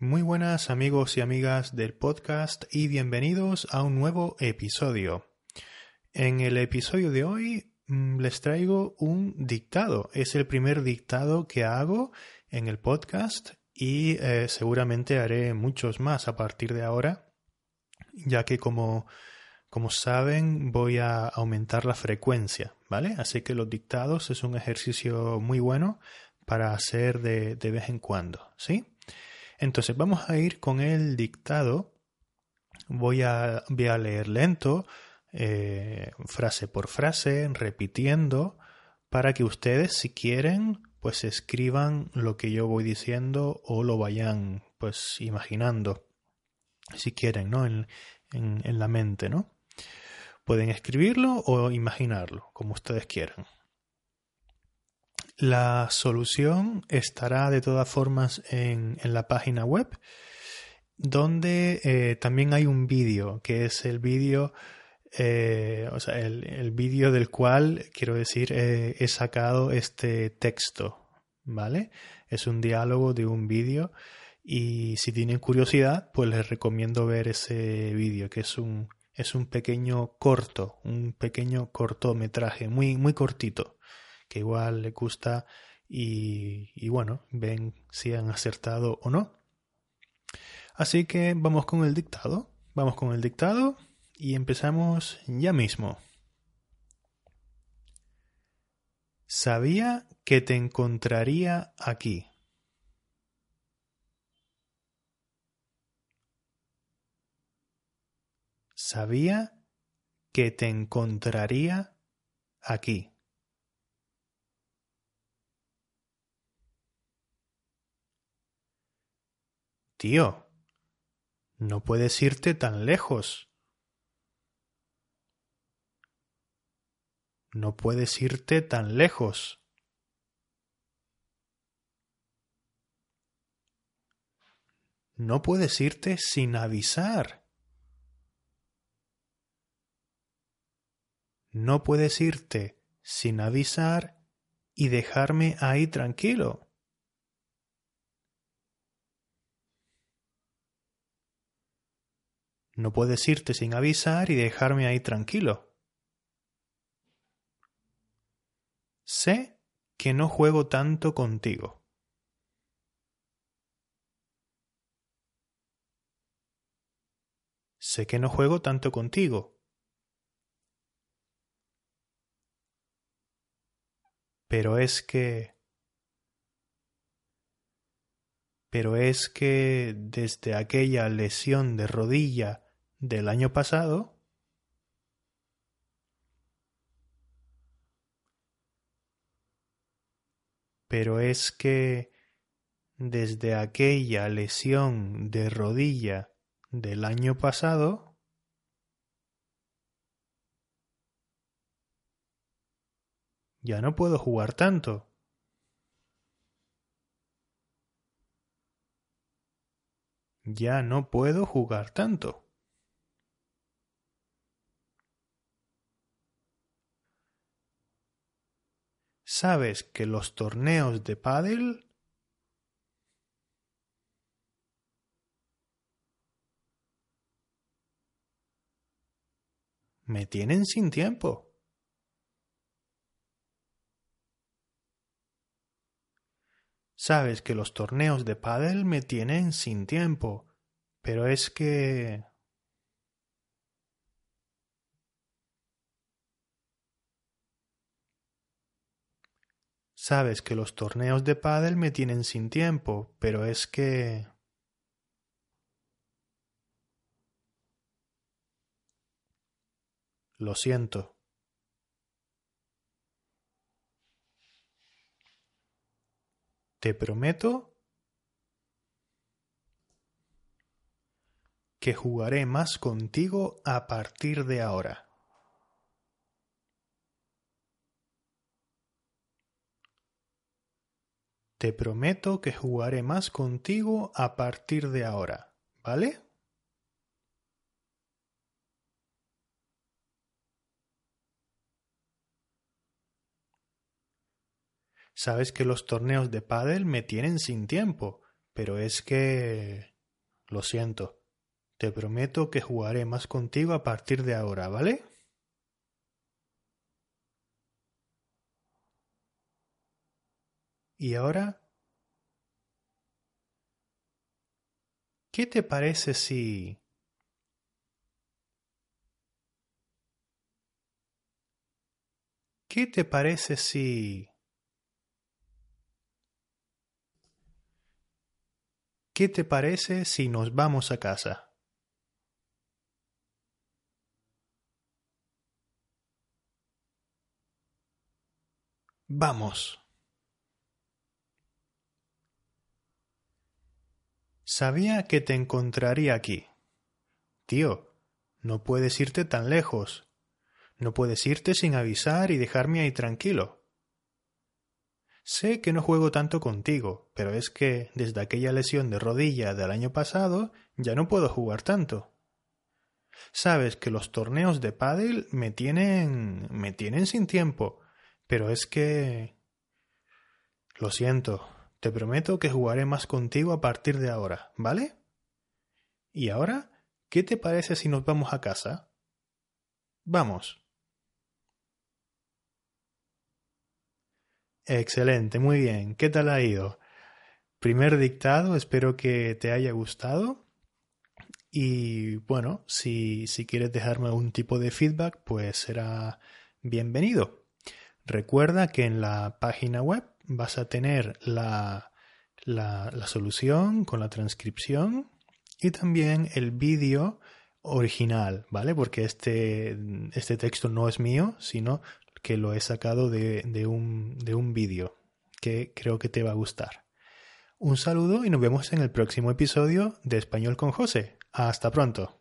Muy buenas amigos y amigas del podcast y bienvenidos a un nuevo episodio. En el episodio de hoy mm, les traigo un dictado. Es el primer dictado que hago en el podcast y eh, seguramente haré muchos más a partir de ahora, ya que como, como saben voy a aumentar la frecuencia, ¿vale? Así que los dictados es un ejercicio muy bueno para hacer de, de vez en cuando, ¿sí? Entonces vamos a ir con el dictado. Voy a, leer lento, eh, frase por frase, repitiendo, para que ustedes, si quieren, pues escriban lo que yo voy diciendo o lo vayan, pues, imaginando, si quieren, ¿no? En, en, en la mente, ¿no? Pueden escribirlo o imaginarlo, como ustedes quieran. La solución estará de todas formas en, en la página web, donde eh, también hay un vídeo, que es el vídeo, eh, el, el del cual, quiero decir, eh, he sacado este texto, ¿vale? Es un diálogo de un vídeo y si tienen curiosidad, pues les recomiendo ver ese vídeo, que es un, es un pequeño corto, un pequeño cortometraje, muy, muy cortito que igual le gusta y, y bueno, ven si han acertado o no. Así que vamos con el dictado, vamos con el dictado y empezamos ya mismo. Sabía que te encontraría aquí. Sabía que te encontraría aquí. Tío, no puedes irte tan lejos. No puedes irte tan lejos. No puedes irte sin avisar. No puedes irte sin avisar y dejarme ahí tranquilo. No puedes irte sin avisar y dejarme ahí tranquilo. Sé que no juego tanto contigo. Sé que no juego tanto contigo. Pero es que... Pero es que desde aquella lesión de rodilla del año pasado pero es que desde aquella lesión de rodilla del año pasado ya no puedo jugar tanto. Ya no puedo jugar tanto. ¿Sabes que los torneos de pádel me tienen sin tiempo? Sabes que los torneos de pádel me tienen sin tiempo, pero es que Sabes que los torneos de pádel me tienen sin tiempo, pero es que... Lo siento. Te prometo que jugaré más contigo a partir de ahora. Te prometo que jugaré más contigo a partir de ahora, ¿vale? Sabes que los torneos de pádel me tienen sin tiempo, pero es que... Lo siento. Te prometo que jugaré más contigo a partir de ahora, ¿vale? ¿Y ahora? ¿Qué te parece si... ¿Qué te parece si... ¿Qué te parece si nos vamos a casa? Vamos. Sabía que te encontraría aquí. Tío, no puedes irte tan lejos. No puedes irte sin avisar y dejarme ahí tranquilo. Sé que no juego tanto contigo, pero es que desde aquella lesión de rodilla del año pasado ya no puedo jugar tanto. Sabes que los torneos de pádel me tienen me tienen sin tiempo, pero es que lo siento, te prometo que jugaré más contigo a partir de ahora, ¿vale? ¿Y ahora? ¿Qué te parece si nos vamos a casa? Vamos. Excelente, muy bien. ¿Qué tal ha ido? Primer dictado, espero que te haya gustado. Y bueno, si, si quieres dejarme algún tipo de feedback, pues será bienvenido. Recuerda que en la página web vas a tener la, la, solución con la transcripción y también el vídeo original, ¿vale? Porque este, este texto no es mío, sino que lo he sacado de, de un, de un vídeo que creo que te va a gustar. Un saludo y nos vemos en el próximo episodio de Español con José. Hasta pronto.